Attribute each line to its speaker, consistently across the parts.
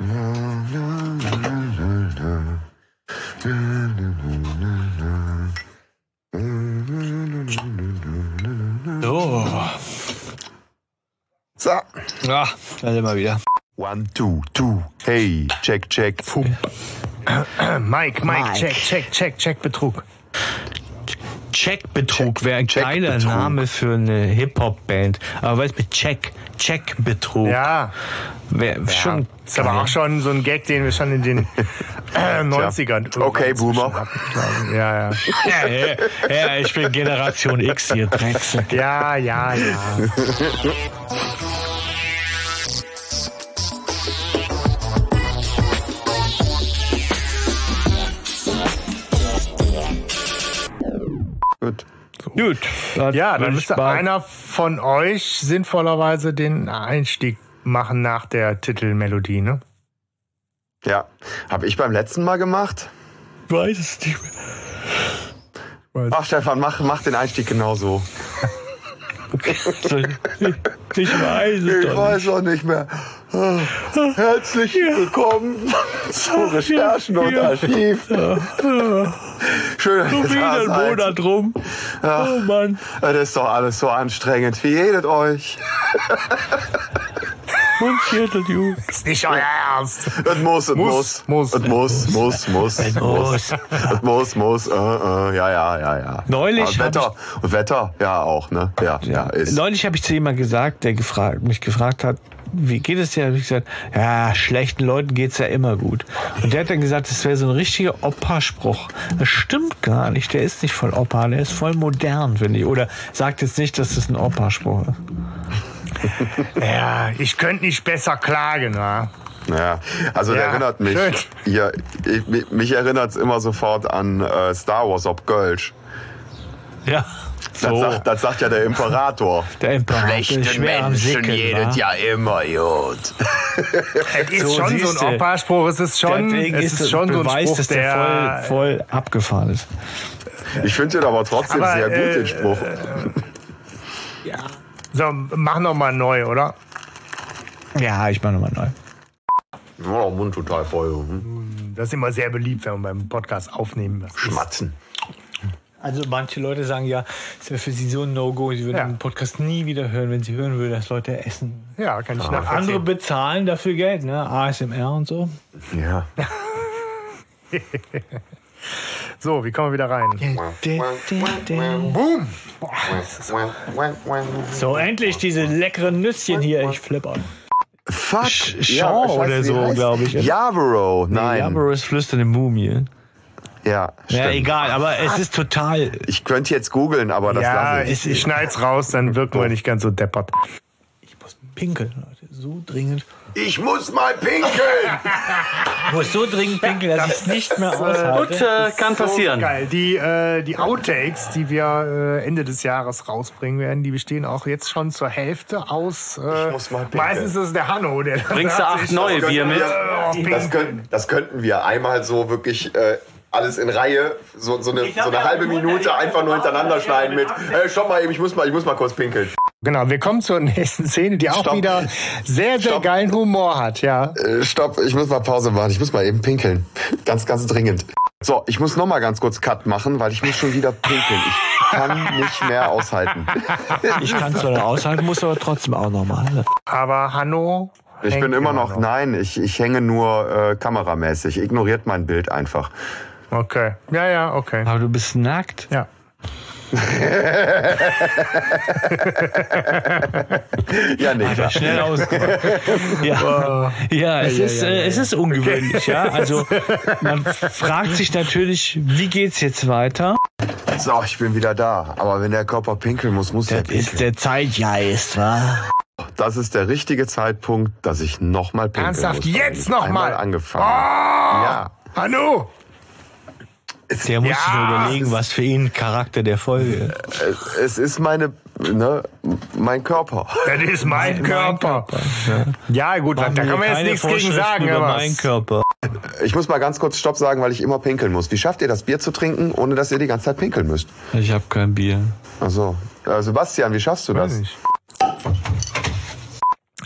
Speaker 1: So.
Speaker 2: So.
Speaker 1: Ja, da sind wir wieder.
Speaker 2: One, two, two. Hey, check, check.
Speaker 3: Mike, Mike,
Speaker 1: Mike.
Speaker 3: check, check, check, check, Betrug.
Speaker 1: Checkbetrug wäre ein
Speaker 2: Check-
Speaker 1: geiler
Speaker 2: Checkbetrug.
Speaker 1: Name für eine Hip-Hop-Band. Aber weißt du, mit Check, Checkbetrug.
Speaker 3: Ja,
Speaker 1: Wär schon
Speaker 3: ist aber
Speaker 1: geil.
Speaker 3: auch schon so ein Gag, den wir schon in den äh, 90ern.
Speaker 2: Okay,
Speaker 3: irgendwann
Speaker 2: Boomer.
Speaker 3: hatten. Ja, ja.
Speaker 1: Ja, ja, ja, ich bin Generation X hier, Drecksack.
Speaker 3: Ja, ja, ja.
Speaker 2: Gut.
Speaker 1: Gut. dann
Speaker 3: Ja, dann müsste
Speaker 1: mal-
Speaker 3: einer von euch sinnvollerweise den Einstieg machen nach der Titelmelodie, ne?
Speaker 2: Ja. Habe ich beim letzten Mal gemacht?
Speaker 1: Ich weiß es nicht mehr.
Speaker 2: Ach, Stefan, mach, mach den Einstieg genauso.
Speaker 1: Ich, weiß es
Speaker 2: Ich weiß auch nicht mehr. Herzlich willkommen zu Recherchen und
Speaker 1: Ja.
Speaker 2: Archiv. Schön, dass
Speaker 1: So wieder
Speaker 2: da
Speaker 1: ein
Speaker 2: seid.
Speaker 1: Monat rum. Oh Mann.
Speaker 2: Das ist doch alles so anstrengend. Wie jedet euch?
Speaker 1: Und viertel Jugend.
Speaker 3: Ist nicht euer Ernst.
Speaker 2: Es muss, es muss.
Speaker 3: Muss.
Speaker 2: Es muss, muss, muss. Es
Speaker 1: muss.
Speaker 2: Es muss, muss. Äh, äh, ja, ja, ja, ja.
Speaker 1: Neulich
Speaker 2: Und Wetter. Und Wetter, ja auch, ne? Ja, ja, ist.
Speaker 1: Neulich habe ich zu jemandem gesagt, der gefragt, mich gefragt hat, wie geht es dir? Hab ich gesagt, ja, schlechten Leuten geht's ja immer gut. Und der hat dann gesagt, das wäre so ein richtiger Opa-Spruch. Das stimmt gar nicht. Der ist nicht voll Opa, der ist voll modern, finde ich. Oder sagt jetzt nicht, dass das ein Opa-Spruch ist.
Speaker 3: Ja, ich könnte nicht besser klagen, wa?
Speaker 2: Ja, also der
Speaker 3: Ja,
Speaker 2: erinnert mich.
Speaker 3: schön.
Speaker 2: Hier, ich, mich- erinnert es immer sofort an äh, Star Wars ob Gölsch.
Speaker 1: Ja.
Speaker 2: Das,
Speaker 1: So,
Speaker 2: sagt, das sagt ja der Imperator.
Speaker 1: der Imperator ist schwer am Sickeln, wa?
Speaker 2: ja immer gut.
Speaker 3: Es ist
Speaker 1: So,
Speaker 3: schon so ein Opa-Spruch, es ist schon, es ist schon so ein
Speaker 1: Beweis,
Speaker 3: Spruch,
Speaker 1: dass der,
Speaker 3: der,
Speaker 1: voll, voll abgefahren ist.
Speaker 2: Ich finde den aber trotzdem
Speaker 3: Aber,
Speaker 2: sehr gut,
Speaker 3: äh,
Speaker 2: den Spruch.
Speaker 3: So, mach noch mal neu, oder?
Speaker 1: Ja, ich mach nochmal neu.
Speaker 2: Oh, Mund total voll. Hm?
Speaker 3: Das ist immer sehr beliebt, wenn man beim Podcast aufnehmen isst.
Speaker 2: Schmatzen.
Speaker 1: Also manche Leute sagen ja, es wäre für sie so ein No-Go, sie würden
Speaker 3: Ja.
Speaker 1: den Podcast nie wieder hören, wenn sie hören würden, dass Leute essen.
Speaker 3: Ja, kann ich
Speaker 1: Andere
Speaker 3: nachvollziehen.
Speaker 1: bezahlen dafür Geld, ne? ASMR und so.
Speaker 2: Ja.
Speaker 3: So, wie kommen wir wieder rein? Boom! Boah, ist
Speaker 1: So, endlich diese leckeren Nüsschen hier. Ich flipp an.
Speaker 2: Fuck.
Speaker 1: Shaw
Speaker 2: weiß,
Speaker 1: oder so,
Speaker 2: heißt-
Speaker 1: glaub ich.
Speaker 2: Yarborough, nein.
Speaker 1: Ja, aber es flüsternde Mumie.
Speaker 2: Ja,
Speaker 1: Ja,
Speaker 2: stimmt.
Speaker 1: egal, aber es ist total.
Speaker 2: Ich könnte jetzt googeln, aber das
Speaker 3: ja,
Speaker 2: lasse ich.
Speaker 3: ich, ich schneid's raus, dann wirken wir nicht ganz so deppert.
Speaker 1: Ich muss pinkeln, Leute. So dringend.
Speaker 2: Ich muss mal pinkeln!
Speaker 1: Ich muss so dringend pinkeln, dass ich es nicht mehr aushalte.
Speaker 4: kann passieren.
Speaker 3: Geil. Die, äh, die Outtakes, die wir äh, Ende des Jahres rausbringen werden, die bestehen auch jetzt schon zur Hälfte aus. Äh,
Speaker 2: Ich muss mal pinkeln.
Speaker 3: meistens ist es der Hanno, der
Speaker 4: Bringst du acht neue Bier mit?
Speaker 2: Das könnten, das könnten wir einmal so wirklich äh, alles in Reihe, so, so, eine, so eine halbe Minute einfach nur hintereinander schneiden mit, äh, stopp mal eben, ich muss mal, ich muss mal kurz pinkeln.
Speaker 3: Genau, wir kommen zur nächsten Szene, die auch
Speaker 2: Stopp.
Speaker 3: wieder sehr, sehr
Speaker 2: Stopp.
Speaker 3: geilen Humor hat, ja.
Speaker 2: Äh, stopp, ich muss mal Pause machen, ich muss mal eben pinkeln. Ganz, ganz dringend. So, ich muss noch mal ganz kurz Cut machen, weil ich muss schon wieder pinkeln. Ich kann nicht mehr aushalten.
Speaker 1: Ich kann es zwar aushalten, muss aber trotzdem auch nochmal. Ne?
Speaker 3: Aber Hanno.
Speaker 2: Ich
Speaker 3: hängt
Speaker 2: bin immer noch,
Speaker 3: noch.
Speaker 2: nein, ich, ich hänge nur äh, kameramäßig. Ignoriert mein Bild einfach.
Speaker 3: Okay. Ja, ja, okay.
Speaker 1: Aber du bist nackt.
Speaker 3: Ja.
Speaker 2: Ja, nee.
Speaker 1: Hat er schnell ausgemacht. Ja, ja, es,
Speaker 3: Ja,
Speaker 1: ist,
Speaker 3: ja, ja,
Speaker 1: äh, es ist ungewöhnlich, ja. Also man fragt sich natürlich, wie geht's jetzt weiter?
Speaker 2: So, ich bin wieder da. Aber wenn der Körper pinkeln muss, muss er
Speaker 1: Das ist
Speaker 2: pinkeln.
Speaker 1: der Zeitgeist, wa?
Speaker 2: Das ist der richtige Zeitpunkt, dass ich nochmal pinkeln
Speaker 3: Ernsthaft,
Speaker 2: muss.
Speaker 3: jetzt
Speaker 2: Einmal
Speaker 3: nochmal?
Speaker 2: angefangen.
Speaker 3: Oh,
Speaker 2: Ja.
Speaker 3: Hanno!
Speaker 1: Der muss sich
Speaker 3: Ja,
Speaker 1: nur überlegen, was für ihn Charakter der Folge ist.
Speaker 2: Es, es ist meine, ne, mein Körper.
Speaker 3: Das ist mein Körper. Ja, gut, da
Speaker 1: Machen
Speaker 3: kann
Speaker 1: wir
Speaker 3: man jetzt nichts gegen sagen. aber
Speaker 1: meinen
Speaker 3: es-
Speaker 1: Körper.
Speaker 2: Ich muss mal ganz kurz Stopp sagen, weil ich immer pinkeln muss. Wie schafft ihr das, Bier zu trinken, ohne dass ihr die ganze Zeit pinkeln müsst?
Speaker 1: Ich habe kein Bier.
Speaker 2: Also, äh, Sebastian, wie schaffst du das?
Speaker 3: Weiß nicht.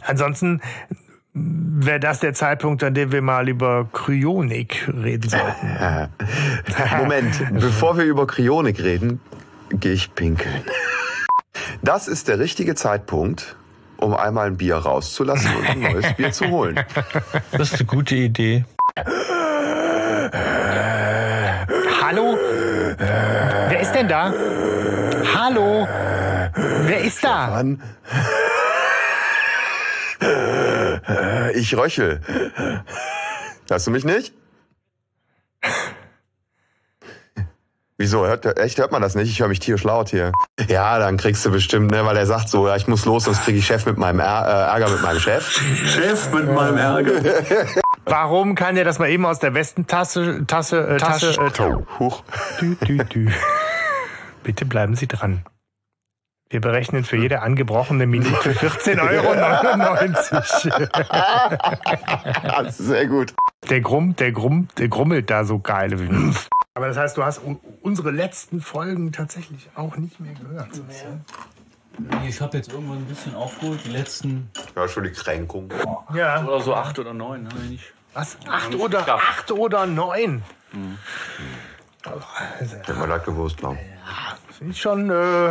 Speaker 3: Ansonsten wäre das der Zeitpunkt, an dem wir mal über Kryonik reden sollten.
Speaker 2: Moment, bevor wir über Kryonik reden, gehe ich pinkeln. Das ist der richtige Zeitpunkt, um einmal ein Bier rauszulassen und ein neues Bier zu holen.
Speaker 1: Das ist eine gute Idee.
Speaker 3: Hallo? Wer ist denn da? Hallo? Wer ist da?
Speaker 2: Mann. Ich röchel. Hörst du mich nicht? Wieso? Hört, echt hört man das nicht? Ich höre mich tierisch laut hier. Ja, dann kriegst du bestimmt, ne, weil er sagt so, ja, ich muss los, sonst kriege ich Chef mit meinem Är äh, Ärger mit meinem Chef.
Speaker 4: Chef mit meinem Ärger.
Speaker 3: Warum kann der das mal eben aus der Westentasse Tasse, äh, Tasche, äh,
Speaker 2: Huch.
Speaker 3: dü, dü, dü. Bitte bleiben Sie dran. Wir berechnen für jede angebrochene Minute 14,99 Euro.
Speaker 2: Das ist sehr gut.
Speaker 3: Der grummt, der grummt, der grummelt da so geil. Aber das heißt, du hast unsere letzten Folgen tatsächlich auch nicht mehr gehört.
Speaker 4: Nee, ich habe jetzt irgendwann ein bisschen aufgeholt. Die letzten
Speaker 2: Ja, schon die Kränkung.
Speaker 3: Ja.
Speaker 4: oder so acht oder neun haben wir nicht.
Speaker 3: Was? Acht oder, acht oder neun?
Speaker 2: Hätte man das gewusst, glaub.
Speaker 3: Finde ich schon äh,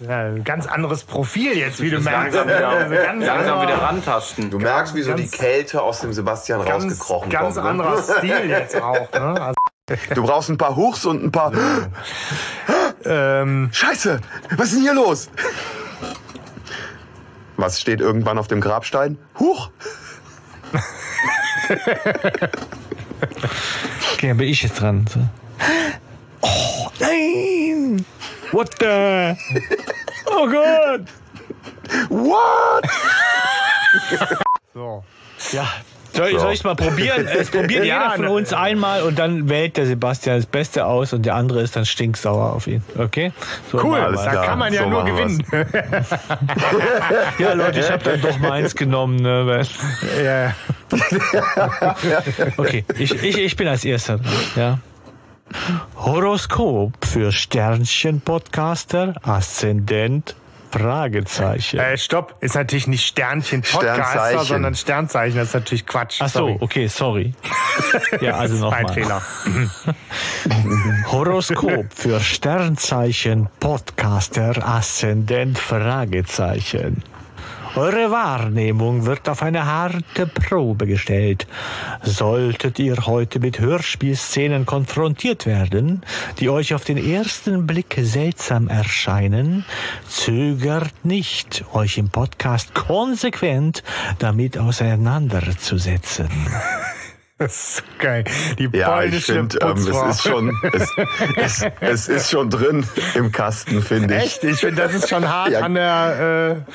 Speaker 3: ja, ein ganz anderes Profil jetzt, wie du merkst.
Speaker 4: Langsam wieder,
Speaker 3: Also ganz
Speaker 4: langsam
Speaker 3: anderer-
Speaker 4: wieder rantasten.
Speaker 2: Du merkst, wie so die Kälte aus dem Sebastian
Speaker 3: Ganz,
Speaker 2: rausgekrochen
Speaker 3: ganz
Speaker 2: kommt. Ne?
Speaker 3: anderer Stil jetzt auch. Ne? Also,
Speaker 2: Du brauchst ein paar Huchs und ein paar.
Speaker 3: ähm,
Speaker 2: Scheiße! Was ist denn hier los? Was steht irgendwann auf dem Grabstein? Huch!
Speaker 1: Okay, dann bin ich jetzt dran. So. Oh, nein! What the? Oh Gott!
Speaker 2: What?
Speaker 3: so.
Speaker 1: Ja. Soll, ich- soll ich mal probieren? Es probiert
Speaker 3: Ja,
Speaker 1: jeder von uns einmal und dann wählt der Sebastian das Beste aus und der andere ist dann stinksauer auf ihn. Okay? So
Speaker 3: Cool, da
Speaker 2: klar,
Speaker 3: kann man ja
Speaker 2: so
Speaker 3: nur gewinnen.
Speaker 1: Ja, Leute, ich habe dann doch meins genommen. Ne?
Speaker 3: ja.
Speaker 1: Okay, ich, ich, ich bin als Erster dran. Ja. Horoskop für Sternchen-Podcaster, Aszendent, Fragezeichen.
Speaker 3: Äh, stopp, ist natürlich nicht Sternchen Podcaster,
Speaker 2: Sternzeichen.
Speaker 3: sondern Sternzeichen. Das ist natürlich Quatsch.
Speaker 1: Ach so, okay, sorry. Ja, also
Speaker 3: Ein
Speaker 1: nochmal.
Speaker 3: Fehler.
Speaker 1: Horoskop für Sternzeichen, Podcaster, Aszendent, Fragezeichen. Eure Wahrnehmung wird auf eine harte Probe gestellt. Solltet ihr heute mit Hörspielszenen konfrontiert werden, die euch auf den ersten Blick seltsam erscheinen, zögert nicht, euch im Podcast konsequent damit auseinanderzusetzen.
Speaker 3: Das ist geil. Die
Speaker 2: Ja, ich finde, ähm, es ist schon, es, es, es ist schon drin im Kasten, finde ich.
Speaker 3: Echt? Ich finde, das ist schon hart
Speaker 2: Ja.
Speaker 3: an der. Äh,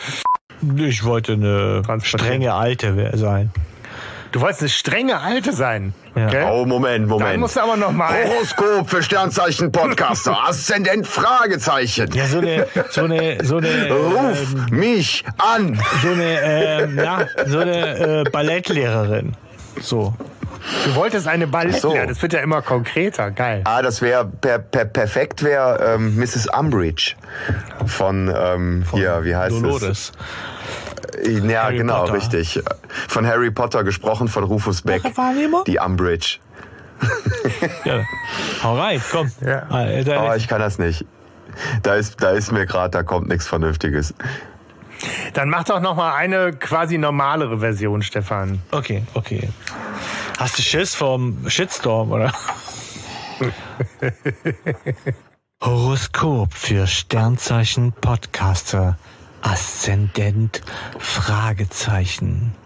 Speaker 1: Ich wollte eine strenge Alte sein.
Speaker 3: du wolltest eine strenge Alte sein.
Speaker 1: Ja.
Speaker 3: Okay?
Speaker 2: Oh, Moment,
Speaker 3: Dann
Speaker 2: Moment.
Speaker 3: musst du aber noch mal.
Speaker 2: Horoskop für Sternzeichen Podcaster, Aszendent Fragezeichen.
Speaker 1: Ja, so eine, so eine, so eine,
Speaker 2: Ruf
Speaker 1: ähm,
Speaker 2: mich an.
Speaker 1: so eine, ähm, na, so eine äh, Ballettlehrerin. So.
Speaker 3: Du wolltest eine Ballettlehrer.
Speaker 2: so.
Speaker 3: Das wird ja immer konkreter. Geil.
Speaker 2: Ah, das wäre per, per, perfekt wäre ähm, Mrs. Umbridge von, ähm, hier, wie heißt
Speaker 1: Dolores.
Speaker 2: es? Ja,
Speaker 1: Harry
Speaker 2: genau,
Speaker 1: Potter.
Speaker 2: richtig. Von Harry Potter gesprochen von Rufus Beck.
Speaker 1: Wahrnehmung?
Speaker 2: Die Umbridge.
Speaker 1: Ja. Hau rein, komm.
Speaker 3: Ja.
Speaker 1: Äh,
Speaker 2: Oh, ich kann das nicht. Da ist, da ist mir gerade, da kommt nichts Vernünftiges.
Speaker 3: Dann mach doch noch mal eine quasi normalere Version, Stefan.
Speaker 1: Okay, okay. Hast du Schiss vom Shitstorm, oder? Horoskop für Sternzeichen Podcaster. Aszendent Fragezeichen.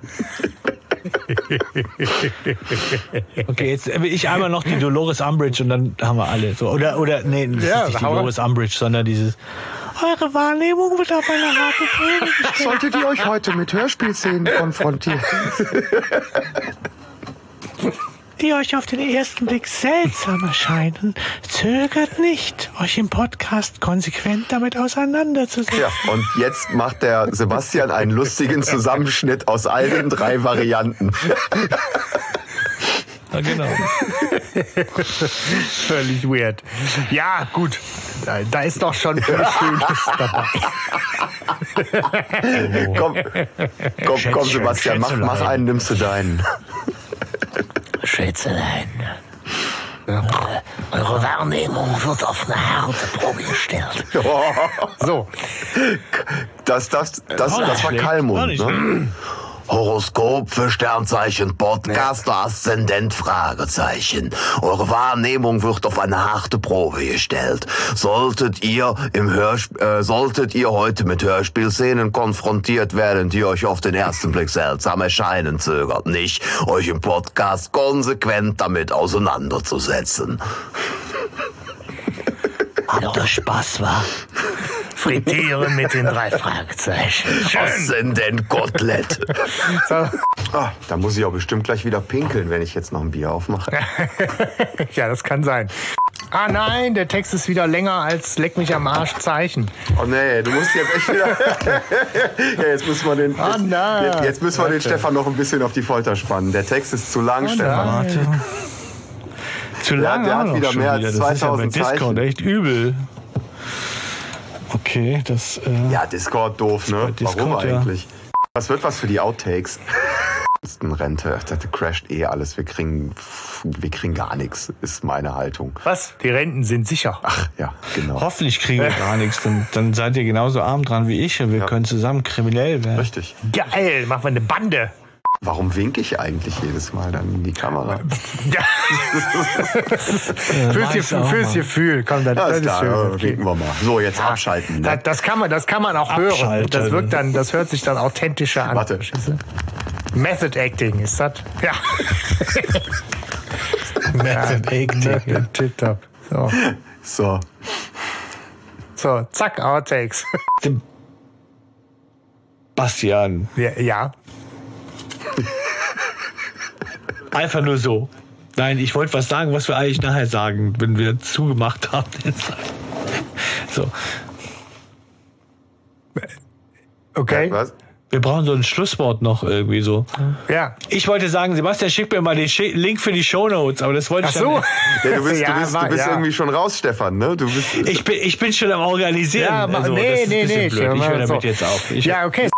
Speaker 1: Okay, jetzt will ich einmal noch die Dolores Umbridge und dann haben wir alle. So, oder, oder, nee, das
Speaker 3: Ja,
Speaker 1: ist nicht die Dolores Umbridge, sondern dieses. Eure Wahrnehmung wird auf eine harte Probe gestellt.
Speaker 2: Solltet ihr euch heute mit Hörspielszenen konfrontieren?
Speaker 1: Die euch auf den ersten Blick seltsam erscheinen, zögert nicht, euch im Podcast konsequent damit auseinanderzusetzen.
Speaker 2: Ja, und jetzt macht der Sebastian einen lustigen Zusammenschnitt aus all den drei Varianten.
Speaker 1: Ja, genau.
Speaker 3: Völlig weird. Ja, gut. Da, da ist doch schon viel Schönes dabei.
Speaker 2: Komm, komm, komm Sebastian, mach, mach einen, nimmst du deinen.
Speaker 5: Schätzelein, eure Wahrnehmung wird auf eine harte Probe gestellt.
Speaker 3: So,
Speaker 2: Das, das, das, das,
Speaker 1: War nicht
Speaker 2: war Kalmund, ne?
Speaker 5: Horoskop für Sternzeichen Podcast Aszendent Fragezeichen. Eure Wahrnehmung wird auf eine harte Probe gestellt. Solltet ihr im Hörsp äh, solltet ihr heute mit Hörspielszenen konfrontiert werden, die euch auf den ersten Blick seltsam erscheinen, zögert nicht, euch im Podcast konsequent damit auseinanderzusetzen. Hat doch Spaß, war?
Speaker 3: Frittieren mit den drei Fragezeichen.
Speaker 5: Aszendent Kotelett.
Speaker 3: So,
Speaker 2: Ah, da muss ich auch bestimmt gleich wieder pinkeln, wenn ich jetzt noch ein Bier aufmache.
Speaker 3: ja, das kann sein. Ah nein, der Text ist wieder länger als Leck mich am Arsch Zeichen.
Speaker 2: Oh nee, du musst jetzt echt wieder. ja, jetzt müssen wir den.
Speaker 3: Oh nein.
Speaker 2: Jetzt, jetzt müssen wir den. Stefan noch ein bisschen auf die Folter spannen. Der Text ist zu lang,
Speaker 3: Oh
Speaker 2: Stefan.
Speaker 1: Warte. Zu
Speaker 2: Der-
Speaker 1: lange
Speaker 2: der hat wieder mehr
Speaker 1: wieder.
Speaker 2: als
Speaker 1: Das ist ja bei
Speaker 2: 2000
Speaker 1: Discord
Speaker 2: Zeichen.
Speaker 1: echt übel. Okay, das. Äh,
Speaker 2: Ja, Discord doof, ne?
Speaker 1: Discord,
Speaker 2: Warum
Speaker 1: ja.
Speaker 2: eigentlich? Was wird was für die Outtakes? Das ist ein Rente. Das crasht eh alles. Wir kriegen, wir kriegen gar nichts, ist meine Haltung.
Speaker 3: Was? Die Renten sind sicher.
Speaker 2: Ach, ja, genau.
Speaker 1: Hoffentlich kriegen wir gar nichts. Dann, dann seid ihr genauso arm dran wie ich und wir können zusammen kriminell werden.
Speaker 2: Richtig.
Speaker 3: Geil, machen wir eine Bande.
Speaker 2: Warum winke ich eigentlich jedes Mal dann in die Kamera?
Speaker 3: Ja. fürs,
Speaker 1: auch
Speaker 3: fürs. Gefühl. Komm, das, das
Speaker 2: Alles
Speaker 3: ist
Speaker 2: klar,
Speaker 3: schön.
Speaker 2: ja,
Speaker 3: Okay.
Speaker 2: winken wir mal. So, jetzt abschalten.
Speaker 3: Das,
Speaker 2: Ne?
Speaker 3: das kann man, das kann man auch hören.
Speaker 1: Abschalten.
Speaker 3: Das wirkt dann, das hört sich dann authentischer an.
Speaker 2: Warte.
Speaker 3: Method Acting ist das? Ja.
Speaker 1: Method Acting.
Speaker 3: Method Tipptopp. So.
Speaker 2: So.
Speaker 3: so, zack, Outtakes.
Speaker 1: Bastian.
Speaker 3: Ja, ja.
Speaker 1: Einfach nur so. Nein, ich wollte was sagen, was wir eigentlich nachher sagen, wenn wir zugemacht haben. So,
Speaker 3: Okay.
Speaker 2: Was?
Speaker 1: wir brauchen so ein Schlusswort noch irgendwie so.
Speaker 3: Ja.
Speaker 1: Ich wollte sagen, Sebastian, schick mir mal den Link für die Shownotes, aber das wollte
Speaker 3: Ach
Speaker 1: ich
Speaker 3: so.
Speaker 1: dann.
Speaker 2: Ja, du bist,
Speaker 3: Ja,
Speaker 2: du bist, du bist
Speaker 3: ja.
Speaker 2: irgendwie schon raus, Stefan, ne? Du bist.
Speaker 1: Ich bin, ich bin schon am Organisieren.
Speaker 3: Ja,
Speaker 1: also,
Speaker 3: nee,
Speaker 1: das ist
Speaker 3: nee, nee,
Speaker 1: Blöd. Ich höre damit
Speaker 3: so.
Speaker 1: jetzt auf. Ich,
Speaker 3: Ja, okay,